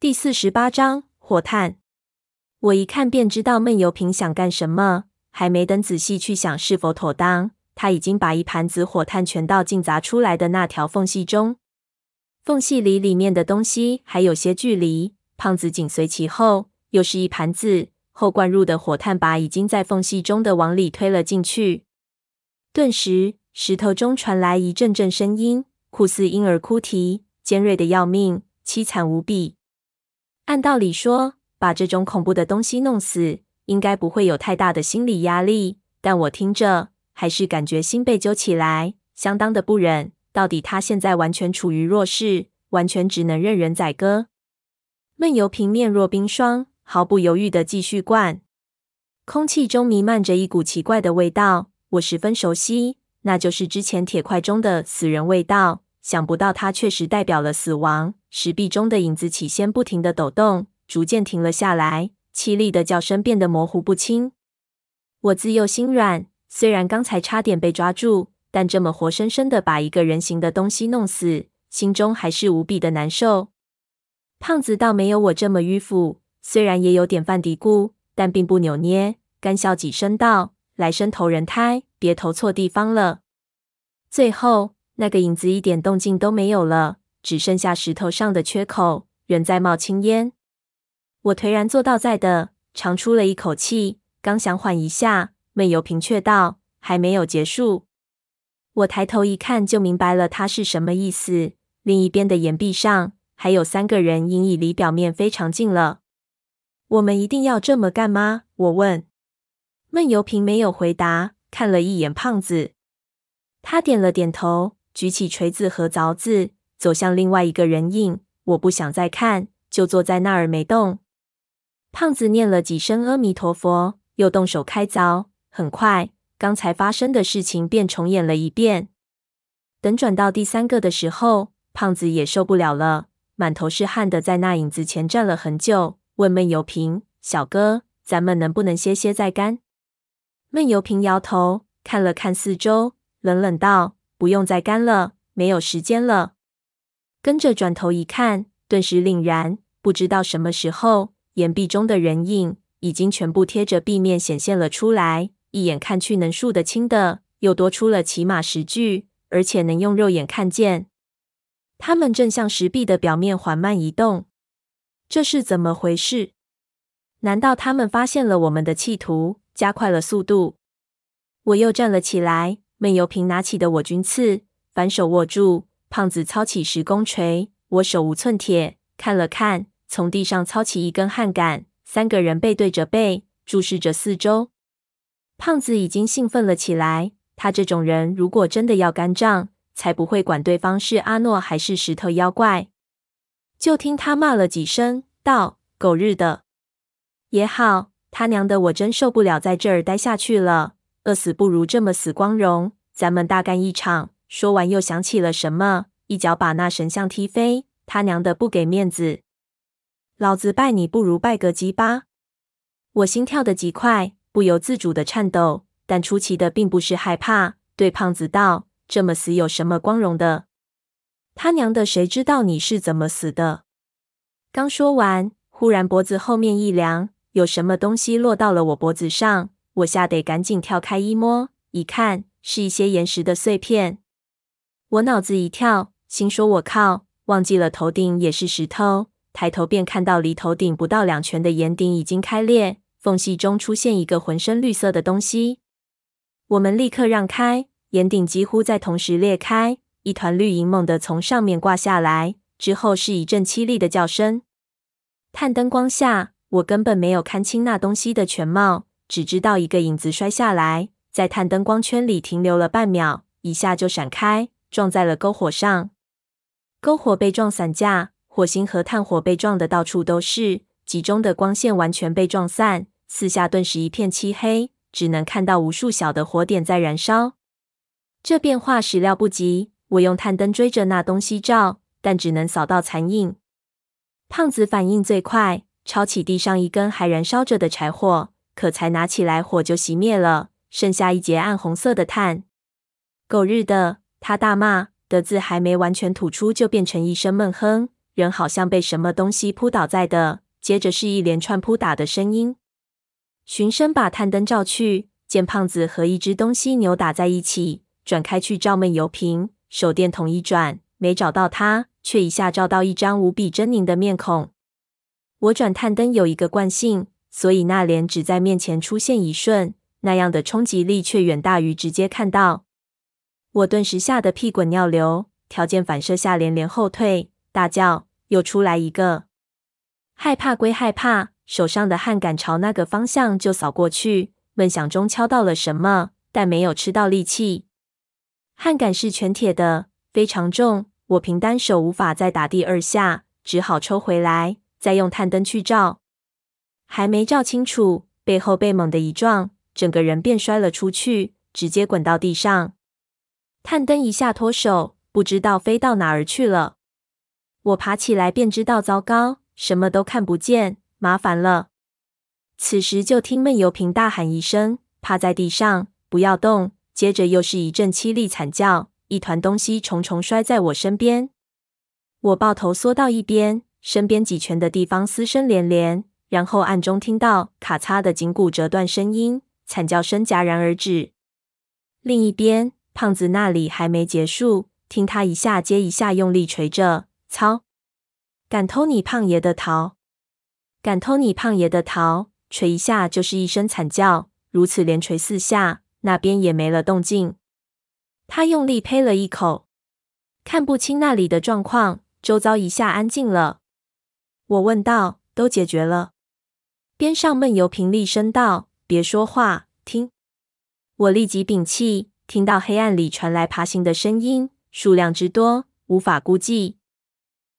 第四十八章火炭。我一看便知道闷油瓶想干什么，还没等仔细去想是否妥当，他已经把一盘子火炭全倒进砸出来的那条缝隙中。缝隙里里面的东西还有些距离，胖子紧随其后，又是一盘子，后灌入的火炭把已经在缝隙中的往里推了进去。顿时，石头中传来一阵阵声音，酷似婴儿哭啼，尖锐的要命，凄惨无比。按道理说，把这种恐怖的东西弄死，应该不会有太大的心理压力。但我听着，还是感觉心被揪起来，相当的不忍。到底他现在完全处于弱势，完全只能任人宰割。闷油瓶面若冰霜，毫不犹豫的继续灌。空气中弥漫着一股奇怪的味道，我十分熟悉，那就是之前铁块中的死人味道。想不到它确实代表了死亡。石壁中的影子起先不停地抖动，逐渐停了下来，凄厉的叫声变得模糊不清。我自幼心软，虽然刚才差点被抓住，但这么活生生的把一个人形的东西弄死，心中还是无比的难受。胖子倒没有我这么迂腐，虽然也有点犯嘀咕，但并不扭捏，干笑几声道：“来生投人胎，别投错地方了。”最后，那个影子一点动静都没有了。只剩下石头上的缺口，仍在冒青烟。我颓然坐倒在地，长出了一口气，刚想缓一下，闷油瓶却道：“还没有结束。”我抬头一看，就明白了他是什么意思。另一边的岩壁上还有三个人，影已离表面非常近了。我们一定要这么干吗？我问。闷油瓶没有回答，看了一眼胖子，他点了点头，举起锤子和凿子。走向另外一个人影，我不想再看，就坐在那儿没动。胖子念了几声阿弥陀佛，又动手开凿。很快，刚才发生的事情便重演了一遍。等转到第三个的时候，胖子也受不了了，满头是汗的在那影子前站了很久，问闷油瓶：“小哥，咱们能不能歇歇再干？”闷油瓶摇头，看了看四周，冷冷道：“不用再干了，没有时间了。”跟着转头一看，顿时凛然，不知道什么时候，岩壁中的人影已经全部贴着壁面显现了出来。一眼看去，能数得清的又多出了起码十具，而且能用肉眼看见。他们正向石壁的表面缓慢移动，这是怎么回事？难道他们发现了我们的企图，加快了速度？我又站了起来，闷油瓶拿起的我军刺，反手握住。胖子操起石工锤，我手无寸铁，看了看，从地上操起一根焊杆。三个人背对着背，注视着四周。胖子已经兴奋了起来。他这种人，如果真的要干仗，才不会管对方是阿诺还是石头妖怪。就听他骂了几声，道：“狗日的！”也好，他娘的，我真受不了在这儿待下去了。饿死不如这么死光荣。咱们大干一场。说完，又想起了什么，一脚把那神像踢飞。他娘的，不给面子！老子拜你不如拜个鸡巴！我心跳得极快，不由自主的颤抖，但出奇的并不是害怕。对胖子道：“这么死有什么光荣的？他娘的，谁知道你是怎么死的？”刚说完，忽然脖子后面一凉，有什么东西落到了我脖子上，我吓得赶紧跳开一摸，一看是一些岩石的碎片。我脑子一跳，心说：“我靠，忘记了头顶也是石头。”抬头便看到离头顶不到两拳的岩顶已经开裂，缝隙中出现一个浑身绿色的东西。我们立刻让开，岩顶几乎在同时裂开，一团绿影猛地从上面挂下来，之后是一阵凄厉的叫声。探灯光下，我根本没有看清那东西的全貌，只知道一个影子摔下来，在探灯光圈里停留了半秒，一下就闪开。撞在了篝火上，篝火被撞散架，火星和炭火被撞得到处都是，集中的光线完全被撞散，四下顿时一片漆黑，只能看到无数小的火点在燃烧。这变化始料不及，我用探灯追着那东西照，但只能扫到残影。胖子反应最快，抄起地上一根还燃烧着的柴火，可才拿起来，火就熄灭了，剩下一截暗红色的炭。狗日的！他大骂的字还没完全吐出，就变成一声闷哼，人好像被什么东西扑倒在的，接着是一连串扑打的声音。循声把探灯照去，见胖子和一只东西扭打在一起，转开去照闷油瓶，手电筒一转，没找到他，却一下照到一张无比狰狞的面孔。我转探灯有一个惯性，所以那脸只在面前出现一瞬，那样的冲击力却远大于直接看到。我顿时吓得屁滚尿流，条件反射下连连后退，大叫：“又出来一个！”害怕归害怕，手上的汗杆朝那个方向就扫过去，闷响中敲到了什么，但没有吃到力气。汗杆是全铁的，非常重，我凭单手无法再打第二下，只好抽回来，再用探灯去照。还没照清楚，背后被猛地一撞，整个人便摔了出去，直接滚到地上。探灯一下脱手，不知道飞到哪儿去了。我爬起来便知道糟糕，什么都看不见，麻烦了。此时就听闷油瓶大喊一声，趴在地上不要动。接着又是一阵凄厉惨叫，一团东西重重摔在我身边。我抱头缩到一边，身边几拳的地方嘶声连连，然后暗中听到咔嚓的颈骨折断声音，惨叫声戛然而止。另一边。胖子那里还没结束，听他一下接一下用力捶着，操！敢偷你胖爷的桃，敢偷你胖爷的桃，捶一下就是一声惨叫，如此连捶四下，那边也没了动静。他用力呸了一口，看不清那里的状况，周遭一下安静了。我问道：“都解决了？”边上闷油瓶厉声道：“别说话，听。”我立即屏气。听到黑暗里传来爬行的声音，数量之多，无法估计。